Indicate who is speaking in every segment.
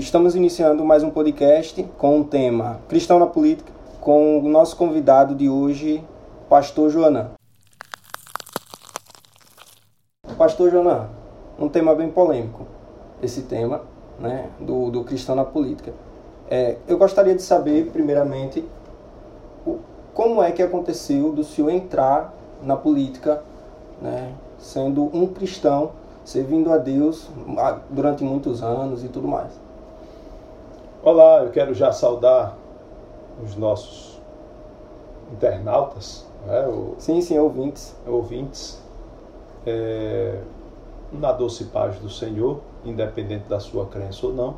Speaker 1: estamos iniciando mais um podcast com o tema Cristão na Política, com o nosso convidado de hoje, Pastor Joanã. Pastor Joanã, um tema bem polêmico, esse tema né, do, do cristão na política. É, eu gostaria de saber, primeiramente, o, como é que aconteceu do senhor entrar na política, né, sendo um cristão, servindo a Deus durante muitos anos e tudo mais.
Speaker 2: Olá, eu quero já saudar os nossos internautas, né, o,
Speaker 1: sim, sim, ouvintes.
Speaker 2: ouvintes é, na doce paz do Senhor, independente da sua crença ou não.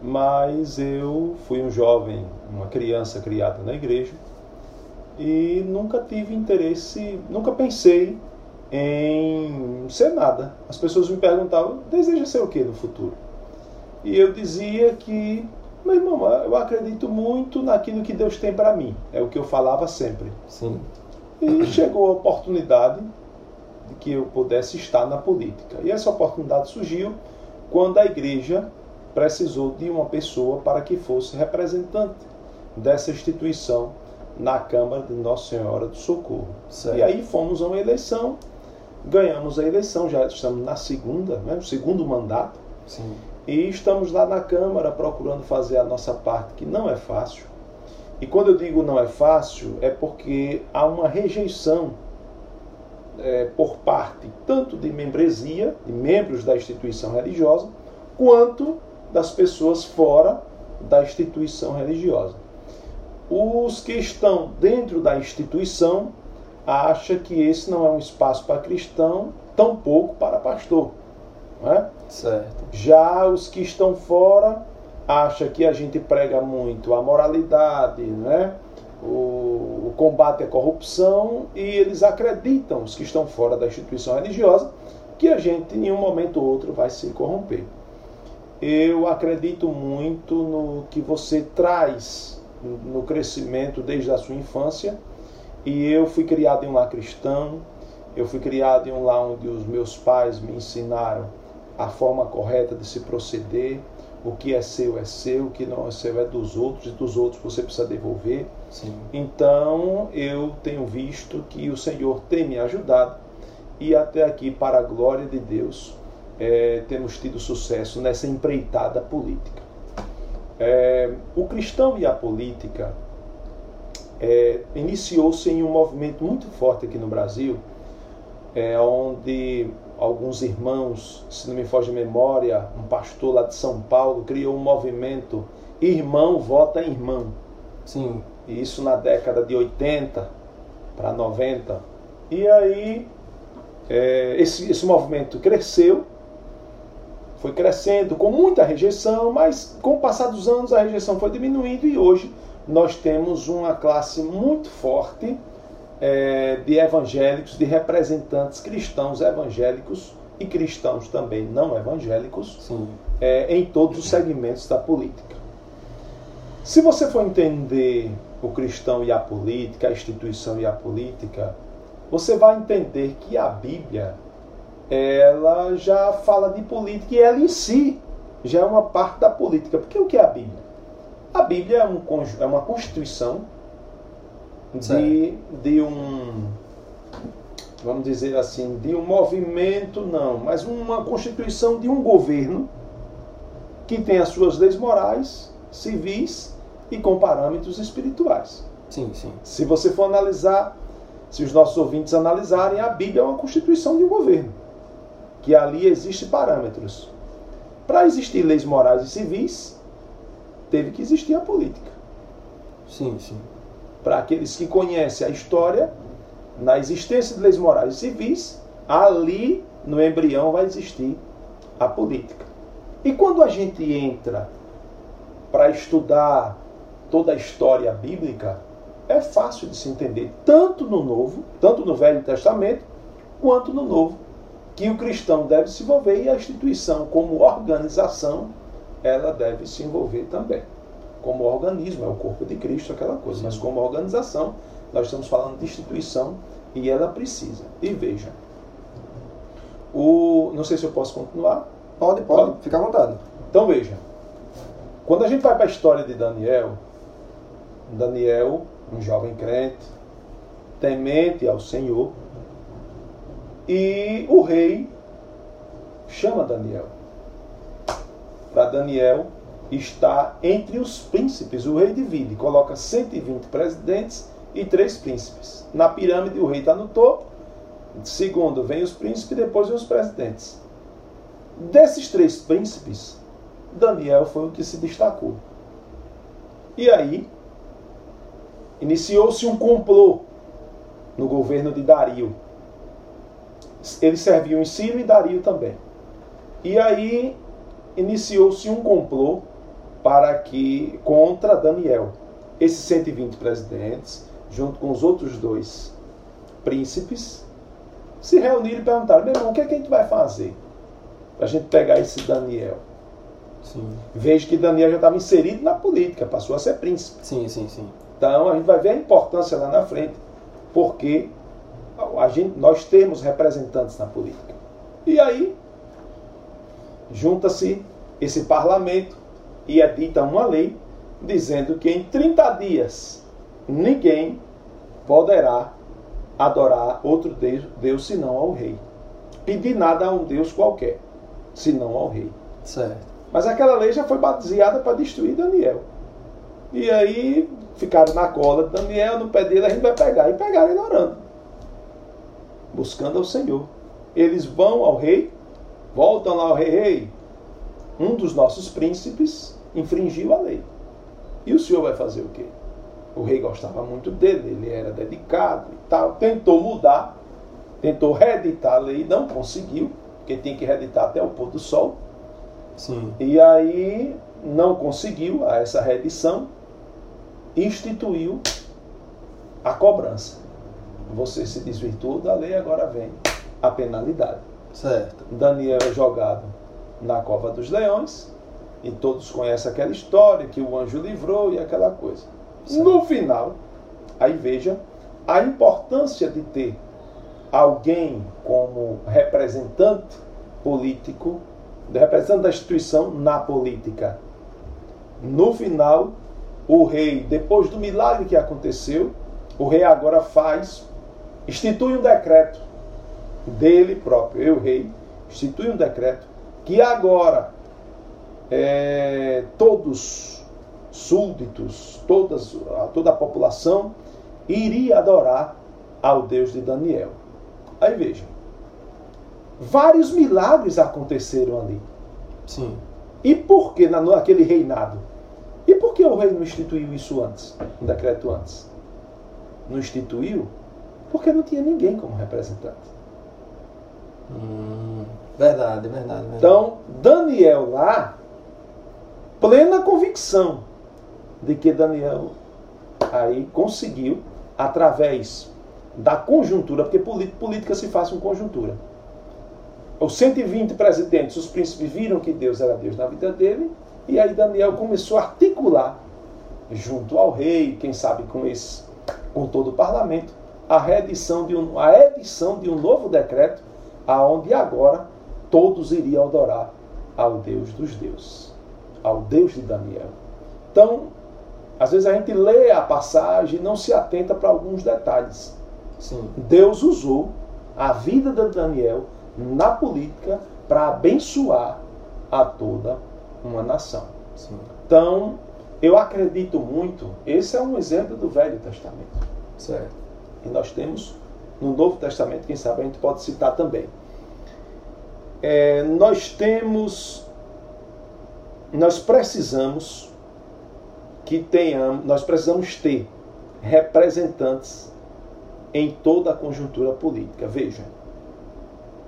Speaker 2: Mas eu fui um jovem, uma criança criada na igreja e nunca tive interesse, nunca pensei em ser nada. As pessoas me perguntavam: deseja ser o que no futuro? E eu dizia que, meu irmão, eu acredito muito naquilo que Deus tem para mim. É o que eu falava sempre.
Speaker 1: Sim.
Speaker 2: E chegou a oportunidade de que eu pudesse estar na política. E essa oportunidade surgiu quando a igreja precisou de uma pessoa para que fosse representante dessa instituição na Câmara de Nossa Senhora do Socorro. Certo. E aí fomos a uma eleição, ganhamos a eleição, já estamos na segunda, né, no segundo mandato.
Speaker 1: Sim.
Speaker 2: E estamos lá na Câmara procurando fazer a nossa parte, que não é fácil. E quando eu digo não é fácil, é porque há uma rejeição é, por parte tanto de membresia, de membros da instituição religiosa, quanto das pessoas fora da instituição religiosa. Os que estão dentro da instituição acham que esse não é um espaço para cristão, tampouco para pastor. Não é?
Speaker 1: Certo.
Speaker 2: Já os que estão fora acham que a gente prega muito a moralidade, né? o, o combate à corrupção e eles acreditam, os que estão fora da instituição religiosa, que a gente em nenhum momento ou outro vai se corromper. Eu acredito muito no que você traz no crescimento desde a sua infância. E eu fui criado em um lar cristão, eu fui criado em um lar onde os meus pais me ensinaram a forma correta de se proceder, o que é seu é seu, o que não é seu é dos outros, e dos outros você precisa devolver.
Speaker 1: Sim.
Speaker 2: Então eu tenho visto que o Senhor tem me ajudado e até aqui, para a glória de Deus, é, temos tido sucesso nessa empreitada política. É, o cristão e a política é, iniciou-se em um movimento muito forte aqui no Brasil, é, onde alguns irmãos, se não me foge a memória, um pastor lá de São Paulo criou um movimento Irmão Vota Irmão.
Speaker 1: Sim.
Speaker 2: Isso na década de 80 para 90. E aí é, esse, esse movimento cresceu, foi crescendo com muita rejeição, mas com o passar dos anos a rejeição foi diminuindo e hoje nós temos uma classe muito forte é, de evangélicos, de representantes cristãos evangélicos e cristãos também não evangélicos é, em todos os segmentos da política. Se você for entender o cristão e a política, a instituição e a política, você vai entender que a Bíblia ela já fala de política e ela em si já é uma parte da política. Porque o que é a Bíblia? A Bíblia é, um, é uma constituição de, de um, vamos dizer assim, de um movimento, não, mas uma constituição de um governo que tem as suas leis morais, civis e com parâmetros espirituais.
Speaker 1: Sim, sim.
Speaker 2: Se você for analisar, se os nossos ouvintes analisarem, a Bíblia é uma constituição de um governo, que ali existem parâmetros. Para existir leis morais e civis, teve que existir a política.
Speaker 1: Sim, sim
Speaker 2: para aqueles que conhecem a história, na existência de leis morais e civis, ali no embrião vai existir a política. E quando a gente entra para estudar toda a história bíblica, é fácil de se entender, tanto no Novo, tanto no Velho Testamento, quanto no Novo, que o cristão deve se envolver e a instituição, como organização, ela deve se envolver também como organismo, é o corpo de Cristo, aquela coisa, Sim. mas como organização, nós estamos falando de instituição e ela precisa. E veja, o, não sei se eu posso continuar.
Speaker 1: Pode, pode, pode. fica à vontade.
Speaker 2: Então veja, Quando a gente vai para a história de Daniel, Daniel, um jovem crente, temente ao Senhor, e o rei chama Daniel. Para Daniel estar entre os príncipes. O rei divide, coloca 120 presidentes e três príncipes. Na pirâmide, o rei está no topo. Segundo, vem os príncipes e depois vem os presidentes. Desses três príncipes, Daniel foi o que se destacou. E aí, iniciou-se um complô no governo de Dario. Ele serviu em Sírio e Dario também. E aí iniciou-se um complô para que contra Daniel. Esses 120 presidentes, junto com os outros dois príncipes, se reuniram e perguntaram: meu irmão, o que, é que a gente vai fazer para a gente pegar esse Daniel?
Speaker 1: Sim.
Speaker 2: Vejo que Daniel já estava inserido na política, passou a ser príncipe.
Speaker 1: Sim, sim, sim.
Speaker 2: Então a gente vai ver a importância lá na frente, porque a gente, nós temos representantes na política. E aí junta-se esse parlamento e edita uma lei dizendo que em 30 dias ninguém poderá adorar outro Deus, Deus senão ao rei. Pedir nada a um Deus qualquer, senão ao rei.
Speaker 1: Certo.
Speaker 2: Mas aquela lei já foi baseada para destruir Daniel. E aí ficaram na cola de Daniel, no pé dele a gente vai pegar. E pegaram ele orando. Buscando ao Senhor. Eles vão ao rei, voltam lá ao rei, rei. Um dos nossos príncipes infringiu a lei. E o senhor vai fazer o quê? O rei gostava muito dele, ele era dedicado e tal. Tentou mudar, tentou reeditar a lei, não conseguiu, porque tem que reeditar até o pôr do sol.
Speaker 1: Sim.
Speaker 2: E aí não conseguiu essa reedição, instituiu a cobrança. Você se desvirtuou da lei, agora vem a penalidade.
Speaker 1: Certo.
Speaker 2: Daniel é jogado na cova dos leões, e todos conhecem aquela história que o anjo livrou e aquela coisa.
Speaker 1: Certo.
Speaker 2: No final, aí veja a importância de ter alguém como representante político, representante da instituição na política. No final, o rei, depois do milagre que aconteceu, o rei agora faz, institui um decreto dele próprio, eu, rei, institui um decreto que agora é, todos súditos, todas, toda a população iria adorar ao Deus de Daniel. Aí veja, vários milagres aconteceram ali.
Speaker 1: Sim.
Speaker 2: E por que naquele reinado? E por que o rei não instituiu isso antes, um decreto antes? Não instituiu porque não tinha ninguém como representante.
Speaker 1: Hum, verdade, verdade, verdade.
Speaker 2: Então, Daniel lá, plena convicção de que Daniel aí conseguiu, através da conjuntura, porque política se faz com conjuntura. Os 120 presidentes, os príncipes viram que Deus era Deus na vida dele, e aí Daniel começou a articular, junto ao rei, quem sabe com esse, com todo o parlamento, a reedição de um, a edição de um novo decreto, aonde agora todos iriam adorar ao Deus dos deuses, ao Deus de Daniel. Então, às vezes a gente lê a passagem e não se atenta para alguns detalhes.
Speaker 1: Sim.
Speaker 2: Deus usou a vida de Daniel na política para abençoar a toda uma nação.
Speaker 1: Sim.
Speaker 2: Então, eu acredito muito, esse é um exemplo do Velho Testamento.
Speaker 1: Certo.
Speaker 2: E nós temos no Novo Testamento, quem sabe a gente pode citar também. É, nós temos, nós precisamos que tenhamos, nós precisamos ter representantes em toda a conjuntura política. Veja,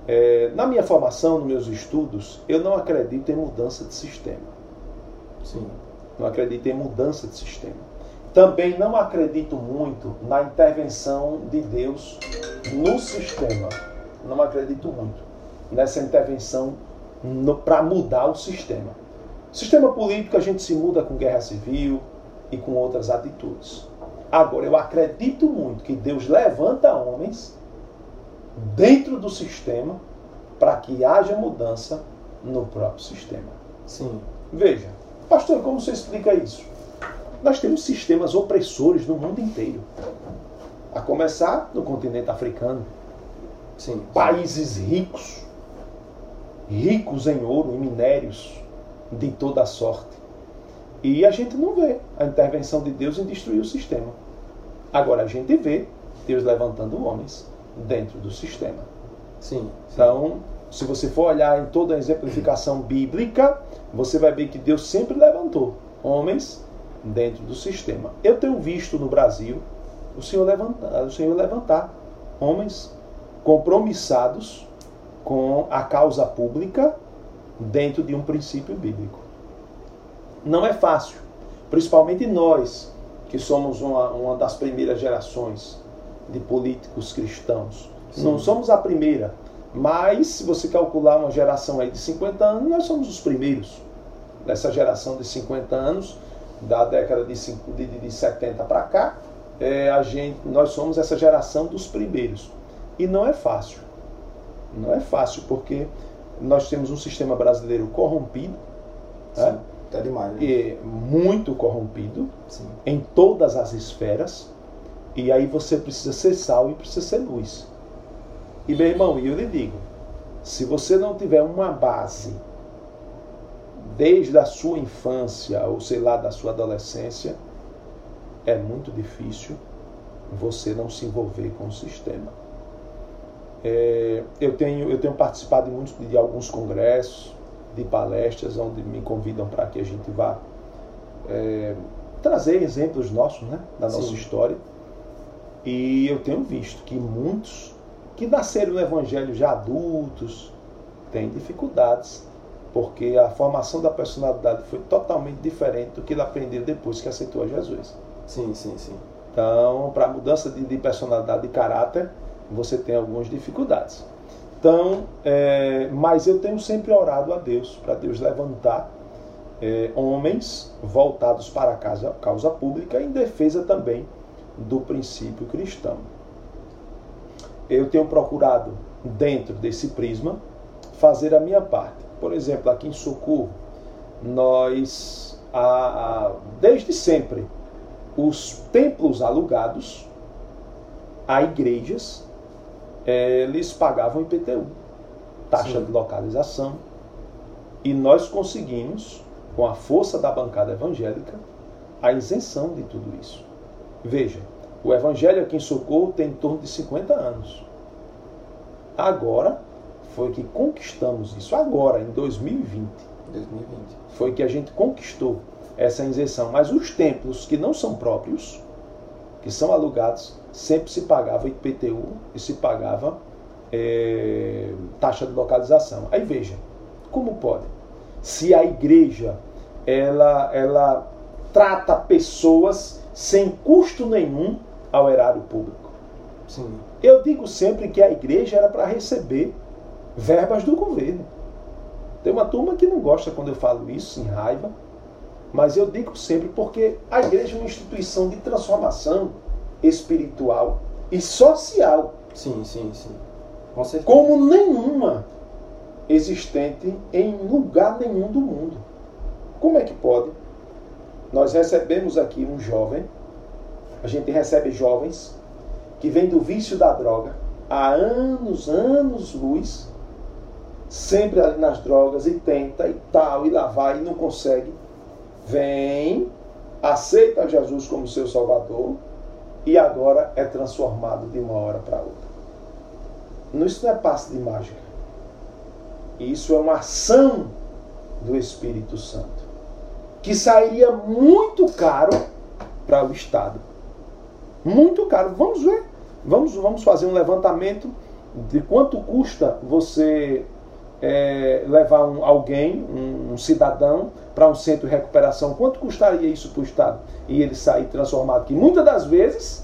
Speaker 2: é, na minha formação, nos meus estudos, eu não acredito em mudança de sistema.
Speaker 1: Sim.
Speaker 2: Não acredito em mudança de sistema. Também não acredito muito na intervenção de Deus no sistema. Não acredito muito nessa intervenção para mudar o sistema. Sistema político a gente se muda com guerra civil e com outras atitudes. Agora, eu acredito muito que Deus levanta homens dentro do sistema para que haja mudança no próprio sistema.
Speaker 1: Sim.
Speaker 2: Veja, Pastor, como você explica isso? Nós temos sistemas opressores no mundo inteiro. A começar no continente africano.
Speaker 1: Sim.
Speaker 2: Países ricos, ricos em ouro, em minérios, de toda sorte. E a gente não vê a intervenção de Deus em destruir o sistema. Agora a gente vê Deus levantando homens dentro do sistema.
Speaker 1: Sim. sim.
Speaker 2: Então, se você for olhar em toda a exemplificação bíblica, você vai ver que Deus sempre levantou homens dentro do sistema. Eu tenho visto no Brasil o Senhor levantar, o Senhor levantar homens compromissados com a causa pública dentro de um princípio bíblico. Não é fácil, principalmente nós, que somos uma, uma das primeiras gerações de políticos cristãos. Sim. Não somos a primeira, mas se você calcular uma geração aí de 50 anos, nós somos os primeiros. Nessa geração de 50 anos, da década de, de, de 70 para cá, é, a gente, nós somos essa geração dos primeiros. E não é fácil. Não é fácil, porque nós temos um sistema brasileiro corrompido.
Speaker 1: Sim, né? até demais. Né?
Speaker 2: E muito corrompido
Speaker 1: Sim.
Speaker 2: em todas as esferas. E aí você precisa ser sal e precisa ser luz. E meu irmão, eu lhe digo, se você não tiver uma base desde a sua infância, ou sei lá, da sua adolescência, é muito difícil você não se envolver com o sistema. É, eu, tenho, eu tenho participado de, muitos, de alguns congressos, de palestras, onde me convidam para que a gente vá é, trazer exemplos nossos, né, da nossa Sim. história. E eu tenho visto que muitos que nasceram no Evangelho já adultos têm dificuldades, porque a formação da personalidade foi totalmente diferente do que ele aprendeu depois que aceitou a Jesus.
Speaker 1: Sim, sim, sim.
Speaker 2: Então, para mudança de, de, personalidade e caráter, você tem algumas dificuldades. Então, é, mas eu tenho sempre orado a Deus, para Deus levantar é, homens voltados para a causa, causa pública em defesa também do princípio cristão. Eu tenho procurado, dentro desse prisma, fazer a minha parte. Por exemplo, aqui em Socorro, nós, a, a, desde sempre, os templos alugados a igrejas, eles pagavam IPTU, taxa Sim. de localização, e nós conseguimos, com a força da bancada evangélica, a isenção de tudo isso. Veja, o Evangelho aqui em Socorro tem em torno de 50 anos. Agora foi que conquistamos isso. Agora, em 2020.
Speaker 1: 2020.
Speaker 2: Foi que a gente conquistou essa isenção. Mas os templos que não são próprios, que são alugados, sempre se pagava IPTU e se pagava é, taxa de localização. Aí veja, como pode? Se a igreja ela, ela trata pessoas sem custo nenhum ao erário público.
Speaker 1: Sim.
Speaker 2: Eu digo sempre que a igreja era para receber verbas do governo. Tem uma turma que não gosta quando eu falo isso, em raiva, mas eu digo sempre porque a igreja é uma instituição de transformação espiritual e social.
Speaker 1: Sim, sim, sim.
Speaker 2: Com como nenhuma existente em lugar nenhum do mundo. Como é que pode? Nós recebemos aqui um jovem a gente recebe jovens que vêm do vício da droga há anos, anos luz, sempre ali nas drogas e tenta e tal, e lá vai e não consegue. Vem, aceita Jesus como seu Salvador e agora é transformado de uma hora para outra. Isso não é passe de mágica. Isso é uma ação do Espírito Santo que sairia muito caro para o Estado muito caro. Vamos ver. Vamos, vamos fazer um levantamento de quanto custa você é, levar um, alguém, um, um cidadão, para um centro de recuperação. Quanto custaria isso para o Estado? E ele sair transformado. Que muitas das vezes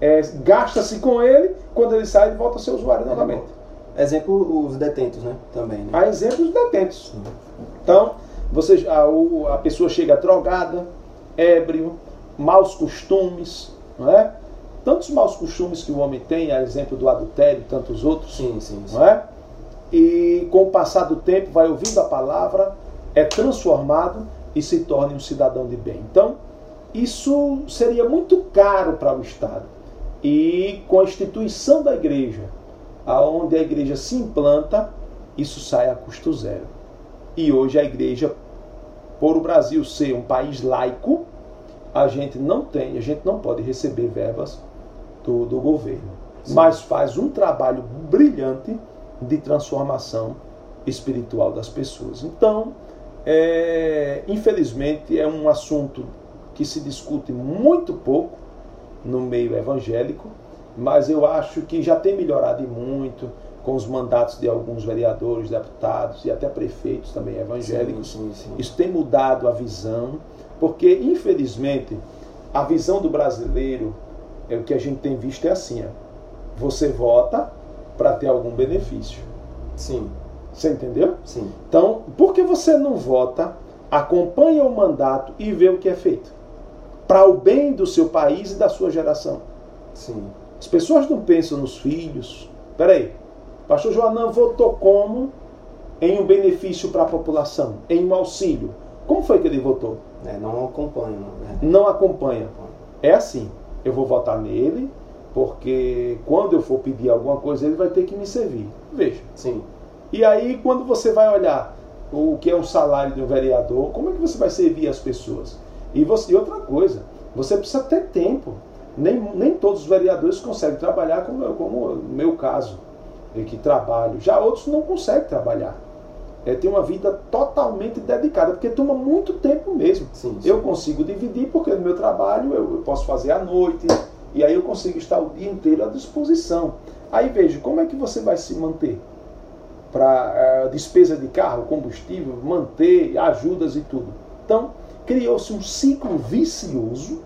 Speaker 2: é, gasta-se com ele, quando ele sai, ele volta a ser usuário novamente.
Speaker 1: Exemplo, os detentos, né? Também. Né?
Speaker 2: Há exemplos dos detentos. Então, você, a, a pessoa chega drogada, ébrio, maus costumes, não é? Tantos maus costumes que o homem tem, a exemplo do adultério e tantos outros,
Speaker 1: sim, sim, sim.
Speaker 2: não é? E com o passar do tempo vai ouvindo a palavra, é transformado e se torne um cidadão de bem. Então, isso seria muito caro para o Estado. E com a instituição da igreja, aonde a igreja se implanta, isso sai a custo zero. E hoje a igreja, por o Brasil ser um país laico, a gente não tem, a gente não pode receber verbas do, do governo. Sim. Mas faz um trabalho brilhante de transformação espiritual das pessoas. Então, é, infelizmente, é um assunto que se discute muito pouco no meio evangélico, mas eu acho que já tem melhorado muito com os mandatos de alguns vereadores, deputados e até prefeitos também evangélicos. Sim, sim, sim. Isso tem mudado a visão, porque infelizmente a visão do brasileiro é o que a gente tem visto é assim: ó, você vota para ter algum benefício.
Speaker 1: Sim.
Speaker 2: Você entendeu?
Speaker 1: Sim.
Speaker 2: Então, por que você não vota, acompanha o mandato e vê o que é feito? Para o bem do seu país e da sua geração.
Speaker 1: Sim.
Speaker 2: As pessoas não pensam nos filhos. Peraí, pastor Joanã votou como em um benefício para a população, em um auxílio. Como foi que ele votou?
Speaker 1: É, não acompanha.
Speaker 2: Né? Não acompanha. É assim, eu vou votar nele, porque quando eu for pedir alguma coisa, ele vai ter que me servir. Veja.
Speaker 1: Sim.
Speaker 2: E aí, quando você vai olhar o que é o salário de um vereador, como é que você vai servir as pessoas? E, você, e outra coisa, você precisa ter tempo. Nem, nem todos os vereadores conseguem trabalhar, como, como no meu caso, que trabalho. Já outros não conseguem trabalhar. É, tem uma vida totalmente dedicada, porque toma muito tempo mesmo.
Speaker 1: Sim, sim.
Speaker 2: Eu consigo dividir, porque no meu trabalho eu, eu posso fazer à noite, e aí eu consigo estar o dia inteiro à disposição. Aí veja, como é que você vai se manter? para uh, despesa de carro, combustível, manter, ajudas e tudo. Então, criou-se um ciclo vicioso.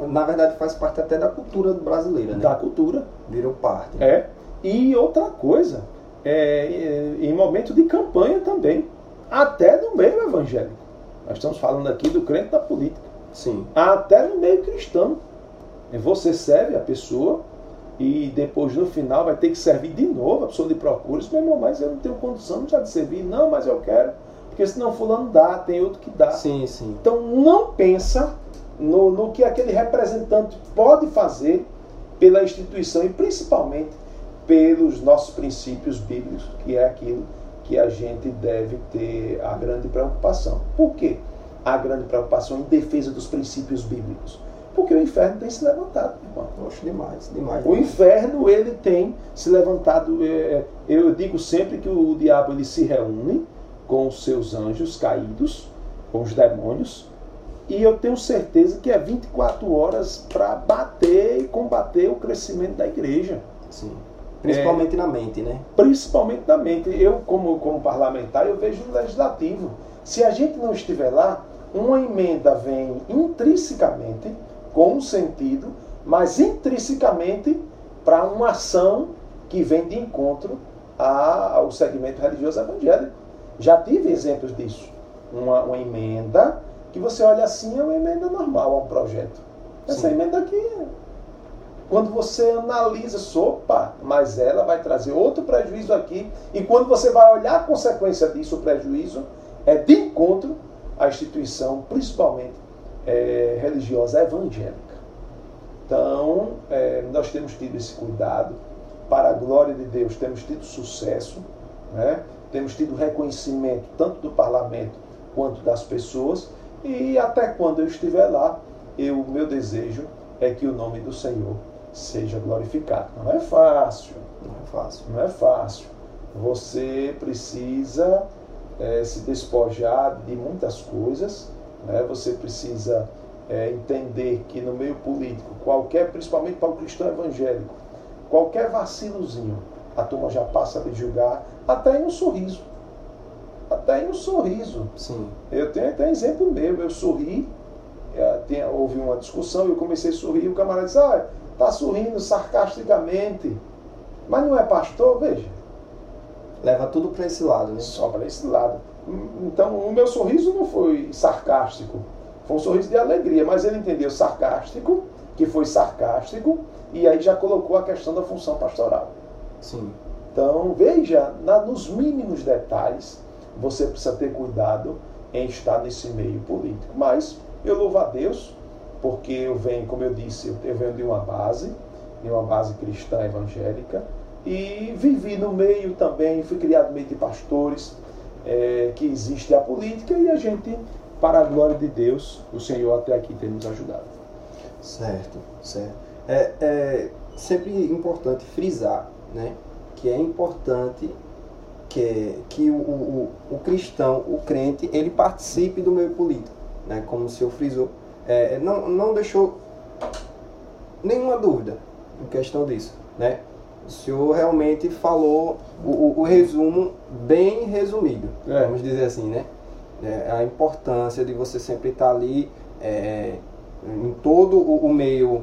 Speaker 1: Na verdade, faz parte até da cultura brasileira, né?
Speaker 2: Da cultura.
Speaker 1: Virou parte.
Speaker 2: É. E outra coisa, é, em momento de campanha também, até no meio evangélico. Nós estamos falando aqui do crente da política.
Speaker 1: Sim.
Speaker 2: Até no meio cristão. Você serve a pessoa e depois no final vai ter que servir de novo, a pessoa lhe procura, isso, meu irmão, mas eu não tenho condição já de servir, não, mas eu quero, porque senão fulano dá, tem outro que dá.
Speaker 1: Sim, sim.
Speaker 2: Então não pensa no, no que aquele representante pode fazer pela instituição e principalmente pelos nossos princípios bíblicos, que é aquilo que a gente deve ter a grande preocupação. Por quê? A grande preocupação em defesa dos princípios bíblicos porque o inferno tem se levantado, irmão.
Speaker 1: Poxa, demais, demais.
Speaker 2: O inferno, ele tem se levantado. É, é, eu digo sempre que o diabo ele se reúne com os seus anjos caídos, com os demônios, e eu tenho certeza que é 24 horas para bater e combater o crescimento da igreja.
Speaker 1: Sim. Principalmente é, na mente, né?
Speaker 2: Principalmente na mente. Eu, como, como parlamentar, eu vejo no legislativo. Se a gente não estiver lá, uma emenda vem intrinsecamente com um sentido, mas intrinsecamente para uma ação que vem de encontro ao segmento religioso evangélico. Já tive exemplos disso. Uma, uma emenda que você olha assim, é uma emenda normal a um projeto. Essa Sim. emenda aqui, quando você analisa, sopa, mas ela vai trazer outro prejuízo aqui. E quando você vai olhar a consequência disso, o prejuízo é de encontro à instituição, principalmente é, religiosa evangélica. Então, é, nós temos tido esse cuidado, para a glória de Deus, temos tido sucesso, né? temos tido reconhecimento tanto do parlamento quanto das pessoas, e até quando eu estiver lá, eu, meu desejo é que o nome do Senhor seja glorificado. Não é fácil.
Speaker 1: Não é fácil.
Speaker 2: Não é fácil. Você precisa é, se despojar de muitas coisas, né? você precisa é, entender que no meio político, qualquer, principalmente para o cristão evangélico, qualquer vacilozinho, a turma já passa a julgar, até em um sorriso. Até em um sorriso.
Speaker 1: Sim.
Speaker 2: Eu tenho até exemplo meu, eu sorri, é, tem, houve uma discussão, eu comecei a sorrir, e o camarada disse, ah, tá sorrindo sarcasticamente. Mas não é pastor, veja.
Speaker 1: Leva tudo para esse lado, né?
Speaker 2: Só para esse lado. Então, o meu sorriso não foi sarcástico, foi um sorriso de alegria, mas ele entendeu sarcástico, que foi sarcástico, e aí já colocou a questão da função pastoral.
Speaker 1: Sim.
Speaker 2: Então, veja, na, nos mínimos detalhes, você precisa ter cuidado em estar nesse meio político. Mas eu louvo a Deus, porque eu venho, como eu disse, eu venho de uma base, de uma base cristã evangélica, e vivi no meio também, fui criado no meio de pastores, é, que existe a política, e a gente, para a glória de Deus, o Senhor até aqui tem nos ajudado.
Speaker 1: Certo, certo. É, é sempre importante frisar, né, que é importante que, que o, o, o cristão, o crente, ele participe do meio político, né, como o senhor frisou. É, não, não deixou nenhuma dúvida em questão disso, né? O senhor realmente falou o, o, o resumo bem resumido, é. vamos dizer assim, né? É, a importância de você sempre estar ali é, em todo o, o meio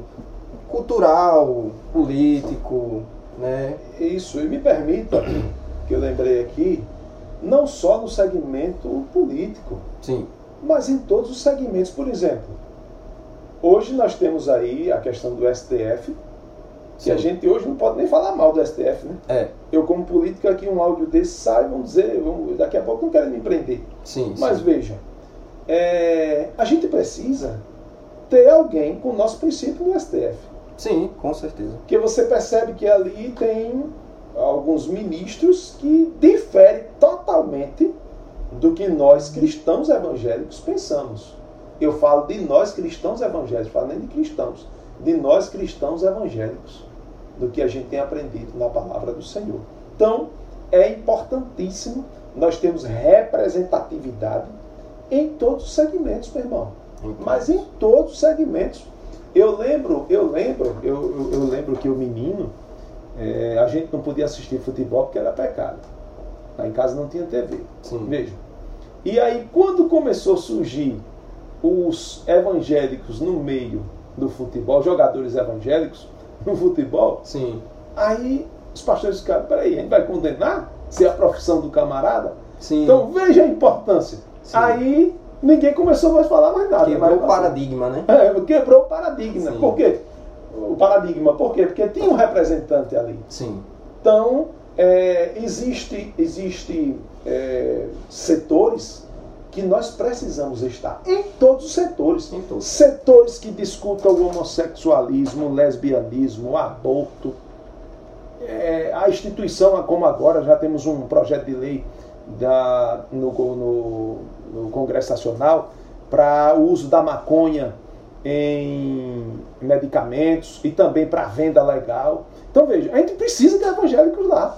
Speaker 1: cultural, político, né?
Speaker 2: Isso, e me permita que eu lembrei aqui, não só no segmento político,
Speaker 1: Sim.
Speaker 2: mas em todos os segmentos. Por exemplo, hoje nós temos aí a questão do STF, que a gente hoje não pode nem falar mal do STF, né?
Speaker 1: É.
Speaker 2: Eu, como político, aqui um áudio desse sai, vamos dizer, vamos, daqui a pouco não querem me prender.
Speaker 1: Sim,
Speaker 2: Mas
Speaker 1: sim.
Speaker 2: veja, é, a gente precisa ter alguém com o nosso princípio no STF.
Speaker 1: Sim, com certeza.
Speaker 2: Porque você percebe que ali tem alguns ministros que diferem totalmente do que nós cristãos evangélicos pensamos. Eu falo de nós cristãos evangélicos, falo nem de cristãos, de nós cristãos evangélicos, do que a gente tem aprendido na palavra do Senhor. Então, é importantíssimo nós termos representatividade em todos os segmentos, meu irmão. Mas em todos os segmentos. Eu lembro, eu lembro, eu, eu, eu lembro que o menino, é, a gente não podia assistir futebol porque era pecado. Lá em casa não tinha TV.
Speaker 1: Sim.
Speaker 2: Veja. E aí, quando começou a surgir os evangélicos no meio do futebol, jogadores evangélicos no futebol,
Speaker 1: Sim.
Speaker 2: aí os pastores ficaram, peraí, a gente vai condenar se é a profissão do camarada?
Speaker 1: Sim.
Speaker 2: Então veja a importância.
Speaker 1: Sim.
Speaker 2: Aí ninguém começou mais a falar mais nada.
Speaker 1: Quebrou
Speaker 2: mais
Speaker 1: o paradigma, né?
Speaker 2: É, quebrou o paradigma.
Speaker 1: Sim.
Speaker 2: Por quê? O paradigma, por quê? Porque tinha um representante ali.
Speaker 1: Sim.
Speaker 2: Então, é, existe, existe é, setores que nós precisamos estar. Em todos os setores.
Speaker 1: Em todos.
Speaker 2: Setores que discutam o homossexualismo, o lesbianismo, o aborto. É, a instituição, como agora, já temos um projeto de lei da, no, no, no Congresso Nacional para o uso da maconha em medicamentos e também para venda legal. Então veja, a gente precisa de evangélicos lá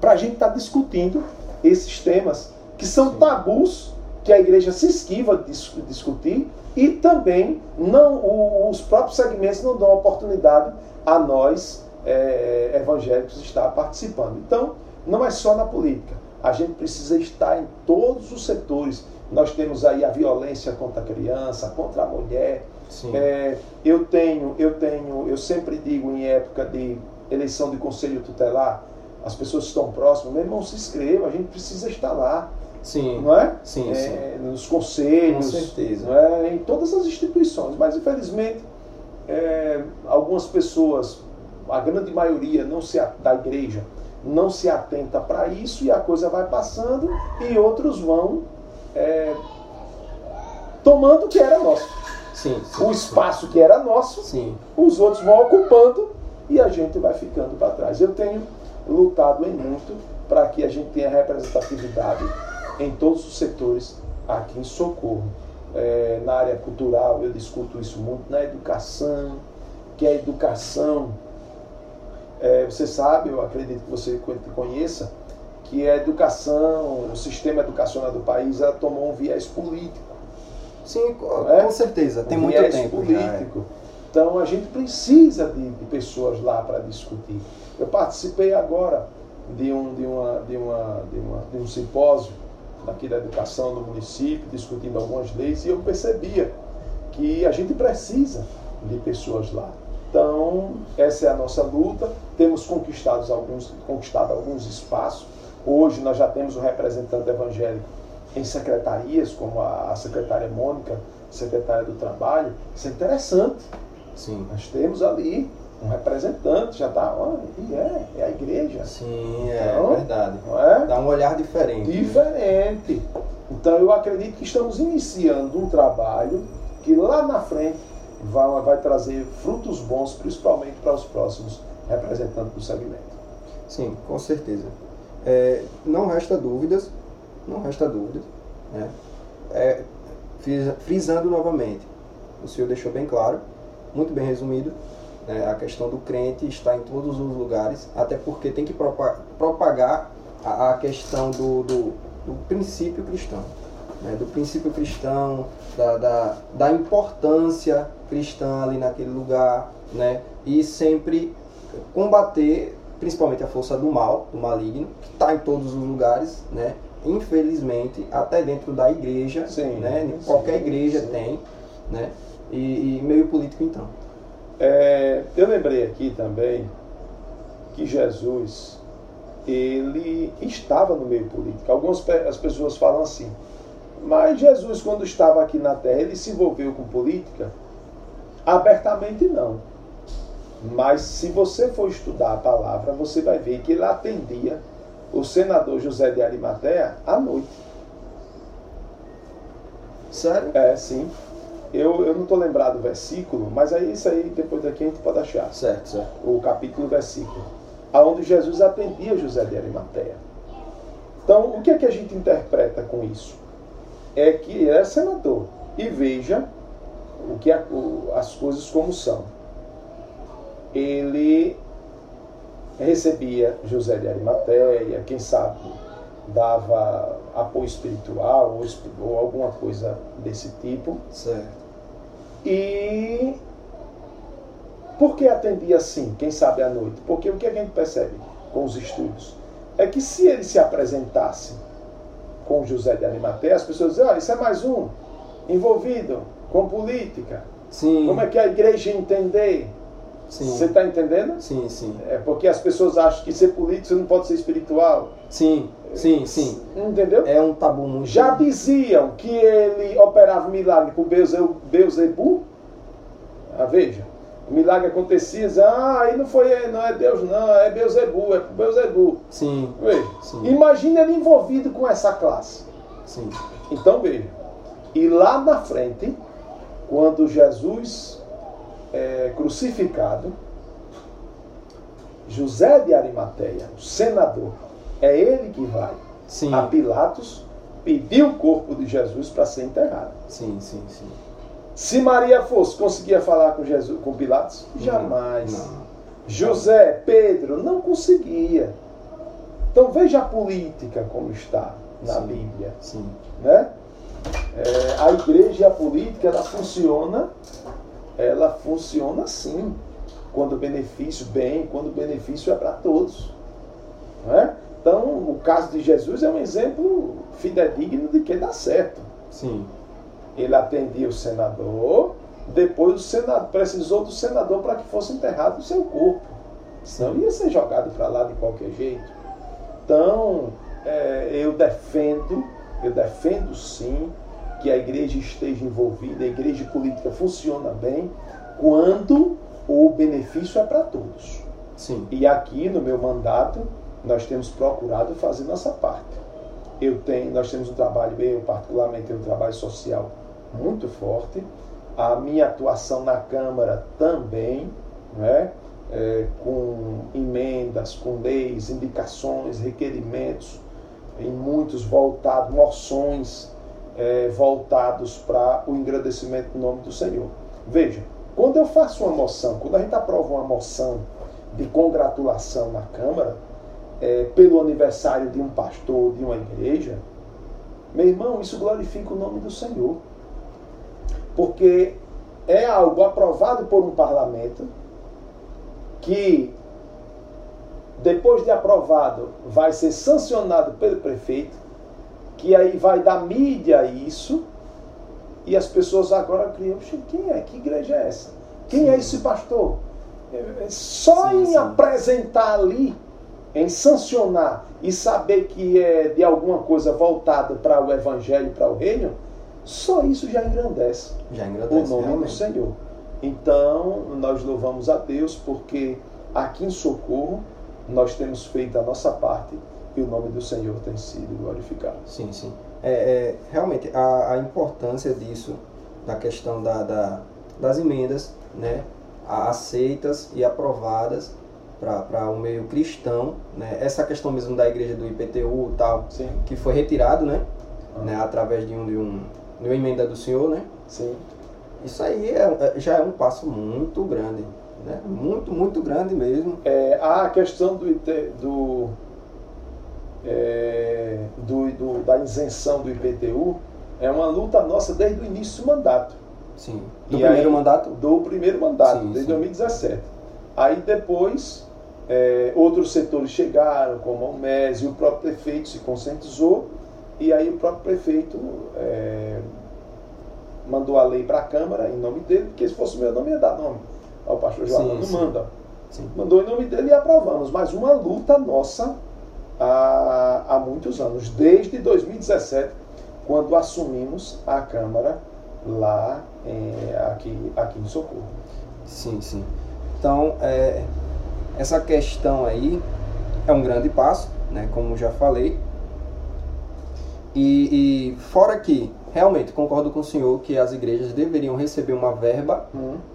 Speaker 2: para a gente estar discutindo esses temas que são
Speaker 1: Sim.
Speaker 2: tabus que a igreja se esquiva de dis- discutir e também não os próprios segmentos não dão oportunidade a nós eh, evangélicos estar participando. Então, não é só na política. A gente precisa estar em todos os setores. Nós temos aí a violência contra a criança, contra a mulher, é, eu tenho, eu tenho, eu sempre digo em época de eleição de conselho tutelar, as pessoas estão próximas, meu irmão, se inscreva, a gente precisa estar lá,
Speaker 1: Sim.
Speaker 2: não é?
Speaker 1: Sim,
Speaker 2: É,
Speaker 1: sim.
Speaker 2: Nos conselhos,
Speaker 1: Com certeza.
Speaker 2: é? em todas as instituições, mas infelizmente é, algumas pessoas, a grande maioria não se, da igreja, não se atenta para isso e a coisa vai passando e outros vão é, tomando o que era nosso.
Speaker 1: Sim. sim.
Speaker 2: O espaço que era nosso,
Speaker 1: Sim.
Speaker 2: os outros vão ocupando e a gente vai ficando para trás. Eu tenho lutado em muito para que a gente tenha representatividade em todos os setores aqui em Socorro. É, na área cultural eu discuto isso muito, na educação, que a educação, é, você sabe, eu acredito que você conheça, que a educação, o sistema educacional do país, ela tomou um viés político.
Speaker 1: Sim, com
Speaker 2: É?
Speaker 1: com certeza. Tem
Speaker 2: um
Speaker 1: muito
Speaker 2: viés
Speaker 1: tempo é.
Speaker 2: político. Então a gente precisa de, de pessoas lá para discutir. Eu participei agora de um, de, uma, de, uma, de, uma, de um simpósio aqui da educação no município, discutindo algumas leis, e eu percebia que a gente precisa de pessoas lá. Então, essa é a nossa luta. Temos conquistado alguns, conquistado alguns espaços. Hoje nós já temos um representante evangélico em secretarias, como a, a secretária Mônica, secretária do Trabalho. Isso é interessante.
Speaker 1: Sim.
Speaker 2: Nós temos ali um representante, já está, olha, e é, é a igreja,
Speaker 1: Sim, é
Speaker 2: Então,
Speaker 1: verdade.
Speaker 2: é?
Speaker 1: Dá um olhar diferente. né?
Speaker 2: Diferente. Então eu acredito que estamos iniciando um trabalho que lá na frente vai, vai trazer frutos bons, principalmente para os próximos representantes do segmento.
Speaker 1: Sim, com certeza. É, não resta dúvidas, não resta dúvidas. Né? É, frisando novamente, o senhor deixou bem claro, muito bem resumido, né? a questão do crente está em todos os lugares, até porque tem que propagar a, a questão do, do, do, princípio cristão, né? do princípio cristão, da, da, da importância cristã ali naquele lugar, né? e sempre combater principalmente a força do mal, do maligno, que está em todos os lugares, né? infelizmente, até dentro da igreja, sim, né? Sim, qualquer igreja sim. tem, né? E, e, meio político então.
Speaker 2: É, eu lembrei aqui também que Jesus ele estava no meio político. Algumas as pessoas falam assim, mas Jesus quando estava aqui na Terra ele se envolveu com política? Abertamente não. Mas se você for estudar a palavra, você vai ver que ele atendia o senador José de Arimatea à noite.
Speaker 1: Sério?
Speaker 2: É, sim. Eu, eu não estou lembrado do versículo, mas aí isso aí depois daqui a gente pode achar.
Speaker 1: Certo, certo.
Speaker 2: O capítulo versículo. Aonde Jesus atendia José de Arimatea. Então, o que é que a gente interpreta com isso? É que ele é senador. E veja o que a, o, as coisas como são. Ele recebia José de Arimateia, quem sabe dava apoio espiritual ou, ou alguma coisa desse tipo.
Speaker 1: Certo.
Speaker 2: E por que atendia assim, quem sabe à noite? Porque o que a gente percebe com os estudos é que se ele se apresentasse com José de Arimateia, as pessoas diziam, ah, isso é mais um envolvido com política.
Speaker 1: Sim.
Speaker 2: Como é que a igreja entender? Você está entendendo?
Speaker 1: Sim, sim.
Speaker 2: É porque as pessoas acham que ser político você não pode ser espiritual.
Speaker 1: Sim, sim, sim.
Speaker 2: Entendeu?
Speaker 1: É um tabu muito.
Speaker 2: Já diziam que ele operava milagre com Beuzebu. Ah, veja. O milagre acontecia, ah, aí não foi não é Deus, não, é Beuzebu, é Beuzebu.
Speaker 1: Sim.
Speaker 2: Veja.
Speaker 1: Sim.
Speaker 2: Imagina ele envolvido com essa classe.
Speaker 1: Sim.
Speaker 2: Então veja. E lá na frente, quando Jesus é, crucificado, José de Arimateia, o senador, é ele que vai
Speaker 1: sim.
Speaker 2: a Pilatos pedir o corpo de Jesus para ser enterrado.
Speaker 1: Sim, sim, sim.
Speaker 2: Se Maria fosse, conseguia falar com Jesus, com Pilatos? Jamais.
Speaker 1: Não.
Speaker 2: José, Pedro, não conseguia. Então veja a política como está na
Speaker 1: sim,
Speaker 2: Bíblia.
Speaker 1: Sim.
Speaker 2: Né? É, a igreja e a política ela funciona ela funciona assim. Quando o benefício bem, quando o benefício é para todos. É? Então, o caso de Jesus é um exemplo fidedigno de que dá certo.
Speaker 1: Sim.
Speaker 2: Ele atendia o senador, depois o senador precisou do senador para que fosse enterrado o seu corpo. Senão ia ser jogado para lá de qualquer jeito. Então, é, eu defendo, eu defendo sim que a igreja esteja envolvida, a igreja política funciona bem, quando o benefício é para todos.
Speaker 1: Sim.
Speaker 2: E aqui no meu mandato, nós temos procurado fazer nossa parte. Eu tenho, nós temos um trabalho, eu particularmente tenho um trabalho social muito forte. A minha atuação na Câmara também, né? É, com emendas, com leis, indicações, requerimentos, em muitos voltados, moções é, voltados para o engrandecimento do nome do Senhor. Veja, quando eu faço uma moção, quando a gente aprova uma moção de congratulação na Câmara, é, pelo aniversário de um pastor de uma igreja, meu irmão, isso glorifica o nome do Senhor. Porque é algo aprovado por um parlamento que, depois de aprovado, vai ser sancionado pelo prefeito que aí vai dar mídia isso, e as pessoas agora criam, quem é? Que igreja é essa? Quem é sim. é esse pastor? Só sim, em sim. apresentar ali, em sancionar e saber que é de alguma coisa voltada para o evangelho, para o reino, só isso já engrandece,
Speaker 1: já engrandece
Speaker 2: o nome realmente. do Senhor. Então, nós louvamos a Deus porque aqui em Socorro nós temos feito a nossa parte e o nome do Senhor tem sido glorificado.
Speaker 1: Sim, sim. é, é, realmente a, a importância disso, da questão da, da das emendas, né, aceitas e aprovadas para o um meio cristão, né? Essa questão mesmo da igreja do IPTU tal,
Speaker 2: Sim.
Speaker 1: que foi retirado, né?
Speaker 2: Ah.
Speaker 1: né? Através de um, de um de uma emenda do senhor, né?
Speaker 2: Sim.
Speaker 1: Isso aí é, é já é um passo muito grande, né? Muito, muito grande mesmo.
Speaker 2: É, a questão do, do, é, do, do, da isenção do IPTU é uma luta nossa desde o início do mandato.
Speaker 1: Sim. Do
Speaker 2: E
Speaker 1: primeiro
Speaker 2: aí-
Speaker 1: mandato?
Speaker 2: Do primeiro mandato,
Speaker 1: Sim,
Speaker 2: desde
Speaker 1: sim.
Speaker 2: 2017. Aí depois, é, outros setores chegaram, como a UMES, e o próprio prefeito se conscientizou, e aí o próprio prefeito é, mandou a lei para a Câmara em nome dele, porque se fosse o meu nome ia dar nome. Ao pastor João não manda.
Speaker 1: Sim.
Speaker 2: Mandou em nome dele e aprovamos. Mas uma luta nossa há, há muitos anos, desde 2017, quando assumimos a Câmara lá em- aqui, aqui em Socorro.
Speaker 1: Sim, sim. Então, é, essa questão aí é um grande passo, né? Como já falei. E, e fora que, realmente, concordo com o senhor que as igrejas deveriam receber uma verba,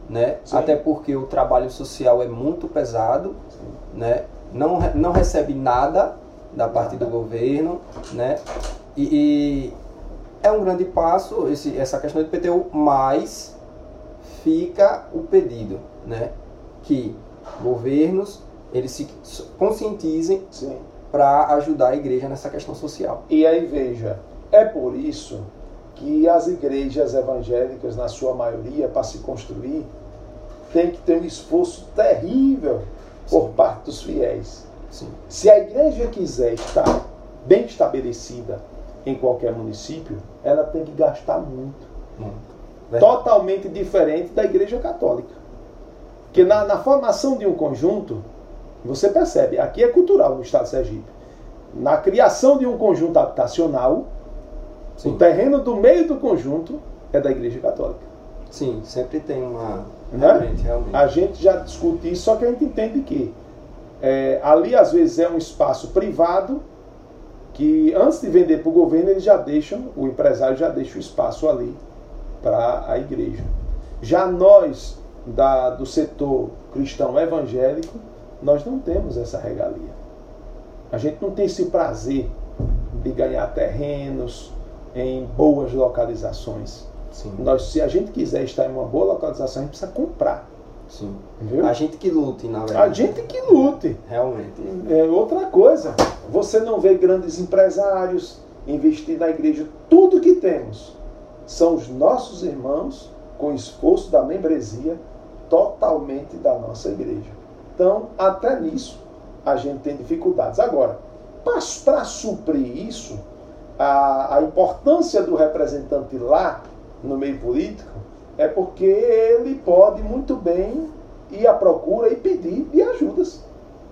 Speaker 1: né?
Speaker 2: Sim.
Speaker 1: Até porque o trabalho social é muito pesado, né? Não, não recebe nada da parte do governo, né? E, e é um grande passo esse, essa questão do IPTU, mas fica o pedido, né? Que governos eles se conscientizem para ajudar a igreja nessa questão social.
Speaker 2: E aí veja, é por isso que as igrejas evangélicas, na sua maioria, para se construir, tem que ter um esforço terrível por
Speaker 1: Sim.
Speaker 2: parte dos fiéis.
Speaker 1: Sim,
Speaker 2: Se a igreja quiser estar bem estabelecida em qualquer município, ela tem que gastar muito.
Speaker 1: muito. Verdade.
Speaker 2: Totalmente diferente da igreja católica. Porque na, na formação de um conjunto, você percebe, aqui é cultural no estado de Sergipe. Na criação de um conjunto habitacional,
Speaker 1: Sim.
Speaker 2: o terreno do meio do conjunto é da igreja católica.
Speaker 1: Sim, sempre tem uma.
Speaker 2: Né?
Speaker 1: Realmente, realmente.
Speaker 2: A gente já discute isso, só que a gente entende que é, ali às vezes é um espaço privado que antes de vender para o governo eles já deixam, o empresário já deixa o espaço ali para a igreja. Já nós da, do setor cristão evangélico, nós não temos essa regalia. A gente não tem esse prazer de ganhar terrenos em boas localizações.
Speaker 1: Sim,
Speaker 2: Nós, se a gente quiser estar em uma boa localização, a gente precisa comprar.
Speaker 1: Sim.
Speaker 2: Viu?
Speaker 1: A gente que lute, na verdade.
Speaker 2: A gente que lute.
Speaker 1: Realmente.
Speaker 2: É outra coisa. Você não vê grandes empresários investir na igreja. Tudo que temos são os nossos irmãos com esforço da membresia totalmente da nossa igreja. Então, até nisso, a gente tem dificuldades. Agora, para suprir isso, a, a importância do representante lá no meio político é porque ele pode muito bem ir à procura e pedir de ajudas.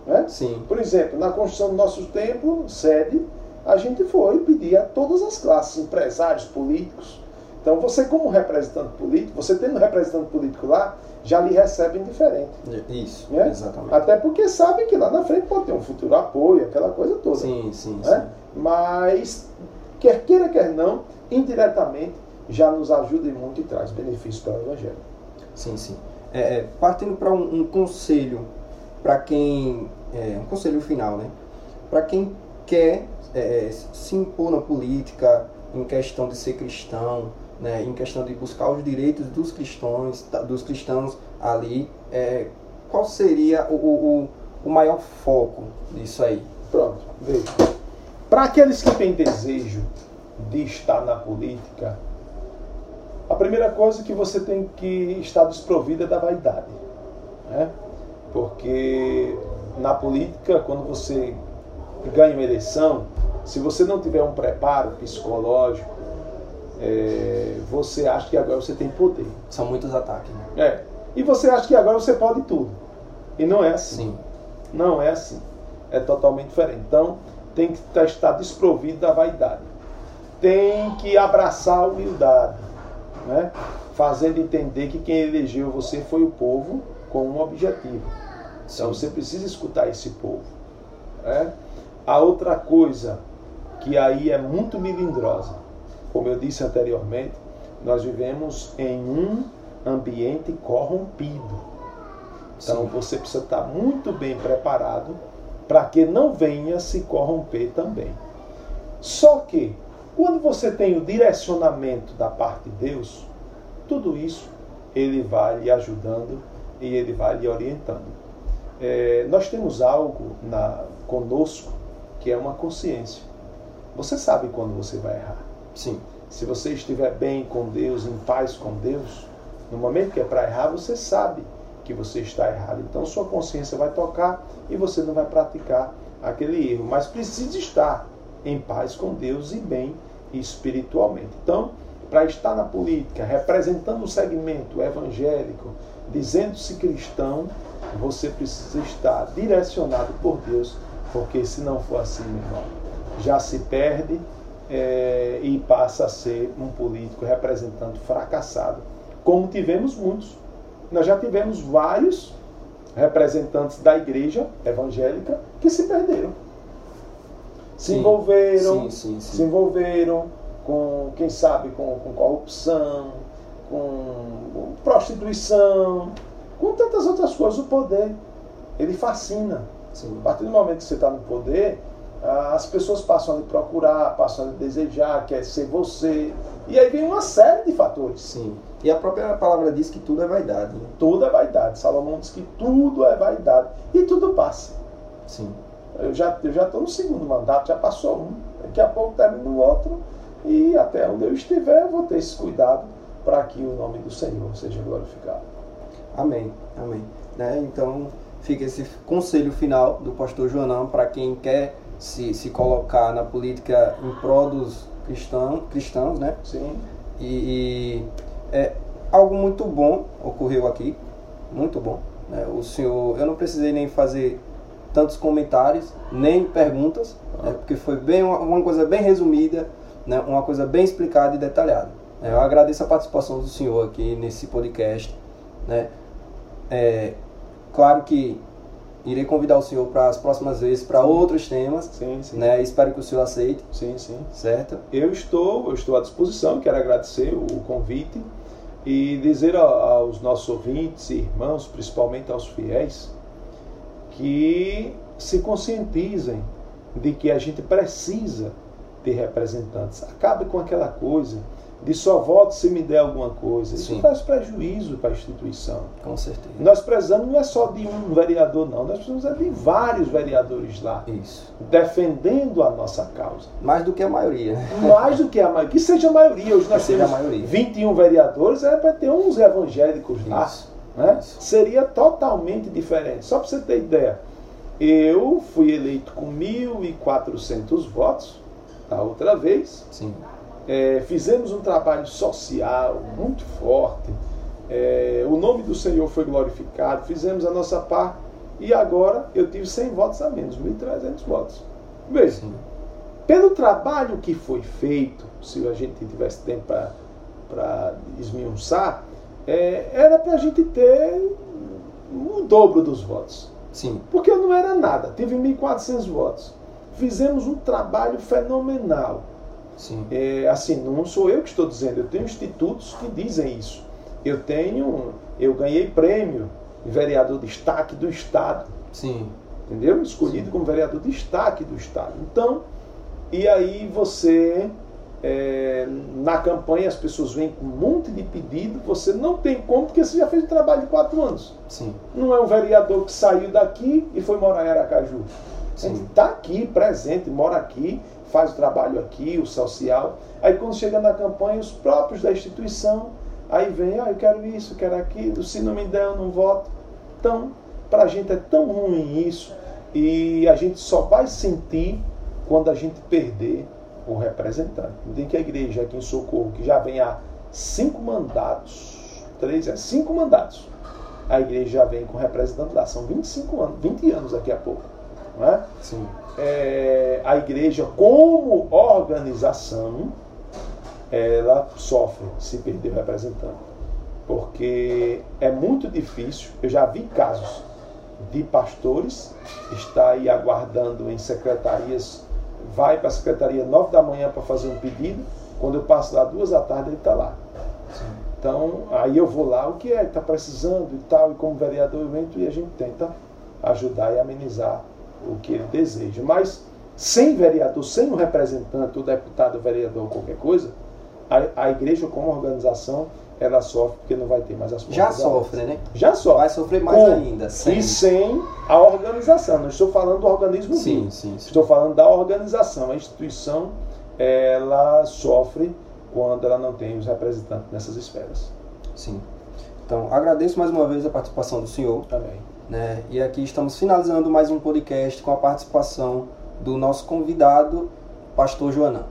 Speaker 2: Né?
Speaker 1: Sim,
Speaker 2: Por exemplo, na construção do nosso templo, sede, a gente foi pedir a todas as classes, empresários, políticos. Então, você, como representante político, você tendo um representante político lá, já lhe recebem diferente.
Speaker 1: isso,
Speaker 2: Né?
Speaker 1: exatamente.
Speaker 2: Até porque sabem que lá na frente pode ter um futuro apoio, aquela coisa toda.
Speaker 1: Sim, sim,
Speaker 2: né? Mas, quer queira, quer não, indiretamente já nos ajuda e muito e traz benefícios para o Evangelho.
Speaker 1: sim, sim. É, é, partindo para um, um conselho, para quem. é, um conselho final, né? Para quem quer é, se impor na política, em questão de ser cristão, né? em questão de buscar os direitos dos cristãos, dos cristãos ali, é, qual seria o, o- o maior foco disso aí?
Speaker 2: Pronto, veja. Para aqueles que têm desejo de estar na política, a primeira coisa é que você tem que estar desprovida da vaidade. Né? Porque na política, quando você ganha uma eleição, se você não tiver um preparo psicológico, é, você acha que agora você tem poder.
Speaker 1: São muitos ataques, né?
Speaker 2: É. E você acha que agora você pode tudo. E não é assim.
Speaker 1: Sim,
Speaker 2: Não é assim. É totalmente diferente. Então, tem que estar desprovido da vaidade. Tem que abraçar a humildade, né? fazendo entender que quem elegeu você foi o povo com um objetivo. Então,
Speaker 1: Sim.
Speaker 2: você precisa escutar esse povo. né? A outra coisa que aí é muito melindrosa como eu disse anteriormente, nós vivemos em um ambiente corrompido. Então Sim. você precisa estar muito bem preparado para que não venha se corromper também. Só que, quando você tem o direcionamento da parte de Deus, tudo isso ele vai lhe ajudando e ele vai lhe orientando. É, nós temos algo na, conosco que é uma consciência. Você sabe quando você vai errar.
Speaker 1: Sim.
Speaker 2: Se você estiver bem com Deus, em paz com Deus, no momento que é para errar, você sabe que você está errado. Então sua consciência vai tocar e você não vai praticar aquele erro, mas precisa estar em paz com Deus e bem espiritualmente. Então, para estar na política, representando o segmento evangélico, dizendo-se cristão, você precisa estar direcionado por Deus, porque se não for assim, meu irmão, já se perde é, e passa a ser um político representante fracassado, como tivemos muitos. Nós já tivemos vários representantes da igreja evangélica que se perderam. Se sim, envolveram, sim, sim, se envolveram com, quem sabe, com, com corrupção, com prostituição, com tantas outras coisas. O poder, ele fascina. A partir do momento que você está no poder, as pessoas passam a lhe procurar, passam a lhe desejar, quer ser você. E aí vem uma série de fatores.
Speaker 1: Sim. E a própria palavra diz que tudo é vaidade. Né?
Speaker 2: Tudo é vaidade. Salomão diz que tudo é vaidade. E tudo passa.
Speaker 1: Sim.
Speaker 2: Eu já eu já estou no segundo mandato, já passou um. Daqui a pouco termina o outro. E até onde eu estiver, eu vou ter esse cuidado para que o nome do Senhor seja glorificado.
Speaker 1: Amém. Amém. Né? Então, fica esse conselho final do pastor Joanão para quem quer se, se colocar na política em prol dos cristãos, cristãos né?
Speaker 2: Sim.
Speaker 1: E, e é, algo muito bom ocorreu aqui, muito bom. Né? O senhor, eu não precisei nem fazer tantos comentários, nem perguntas, né? porque foi bem uma, uma, coisa bem resumida, né? uma coisa bem explicada e detalhada. Né? Eu agradeço a participação do senhor aqui nesse podcast. Né? É, claro que irei convidar o senhor para as próximas vezes para outros temas.
Speaker 2: Sim, sim.
Speaker 1: Né? Espero que o senhor aceite.
Speaker 2: Sim, sim.
Speaker 1: Certo?
Speaker 2: Eu estou, eu estou à disposição, quero agradecer o convite e dizer aos nossos ouvintes e irmãos, principalmente aos fiéis, que se conscientizem de que a gente precisa ter representantes. Acabe com aquela coisa de só voto se me der alguma coisa. Isso Sim. traz prejuízo para a instituição.
Speaker 1: Com certeza.
Speaker 2: Nós precisamos não é só de um vereador, não. Nós precisamos é de vários vereadores lá.
Speaker 1: Isso.
Speaker 2: Defendendo a nossa causa.
Speaker 1: Mais do que a maioria.
Speaker 2: Mais do que a maioria. Que seja a maioria. Hoje nós que temos 21 vereadores, é para ter uns evangélicos lá. Né? Seria totalmente diferente. Só para você ter ideia. Eu fui eleito com 1.400 votos da outra vez.
Speaker 1: Sim
Speaker 2: é, fizemos um trabalho social muito forte, é, o nome do Senhor foi glorificado, fizemos a nossa parte e agora eu tive 100 votos a menos, 1.300 votos. Veja, pelo trabalho que foi feito, se a gente tivesse tempo para esmiuçar, é, era para a gente ter o dobro dos votos.
Speaker 1: Sim.
Speaker 2: Porque eu não era nada, tive 1.400 votos. Fizemos um trabalho fenomenal.
Speaker 1: Sim.
Speaker 2: É, assim, não sou eu que estou dizendo, eu tenho institutos que dizem isso. Eu tenho, eu ganhei prêmio de vereador de destaque do Estado.
Speaker 1: Sim.
Speaker 2: Entendeu? Escolhido Sim. como vereador de destaque do Estado. Então, e aí você, é, na campanha, as pessoas vêm com um monte de pedido, você não tem como, porque você já fez o trabalho de quatro anos.
Speaker 1: Sim.
Speaker 2: Não é um vereador que saiu daqui e foi morar em Aracaju. Sim. Está aqui, presente, mora aqui, faz o trabalho aqui, o social. Aí quando chega na campanha, os próprios da instituição, aí vem, ah, eu quero isso, eu quero aquilo, se não me der, eu não voto. Então, para a gente é tão ruim isso, e a gente só vai sentir quando a gente perder o representante. Tem que a igreja aqui em Socorro, que já vem há cinco mandatos, três, é cinco mandatos, a igreja já vem com representante lá, são 25 anos, 20 anos daqui a pouco. Não é?
Speaker 1: Sim
Speaker 2: é, a igreja como organização ela sofre se perder o representante. Porque é muito difícil, eu já vi casos de pastores estar aí aguardando em secretarias, vai para a secretaria nove da manhã para fazer um pedido, Quando eu passo lá duas da tarde, ele está lá. Sim. Então, aí eu vou lá, o que é está precisando e tal, e como vereador eu entro e a gente tenta ajudar e amenizar o que ele deseja. Mas sem vereador, sem um representante, o deputado, o vereador, qualquer coisa, a, a igreja como organização ela sofre porque não vai ter mais as
Speaker 1: Já sofre, né?
Speaker 2: Já sofre.
Speaker 1: Vai sofrer mais Com, ainda.
Speaker 2: Sem. E sem a organização. Não estou falando do organismo
Speaker 1: sim, vivo. Sim,
Speaker 2: sim. Estou falando da organização. A instituição ela sofre quando ela não tem os representantes nessas esferas.
Speaker 1: Sim. Então, agradeço mais uma vez a participação do senhor.
Speaker 2: Também.
Speaker 1: Né? E aqui estamos finalizando mais um podcast com a participação do nosso convidado, pastor Joanã.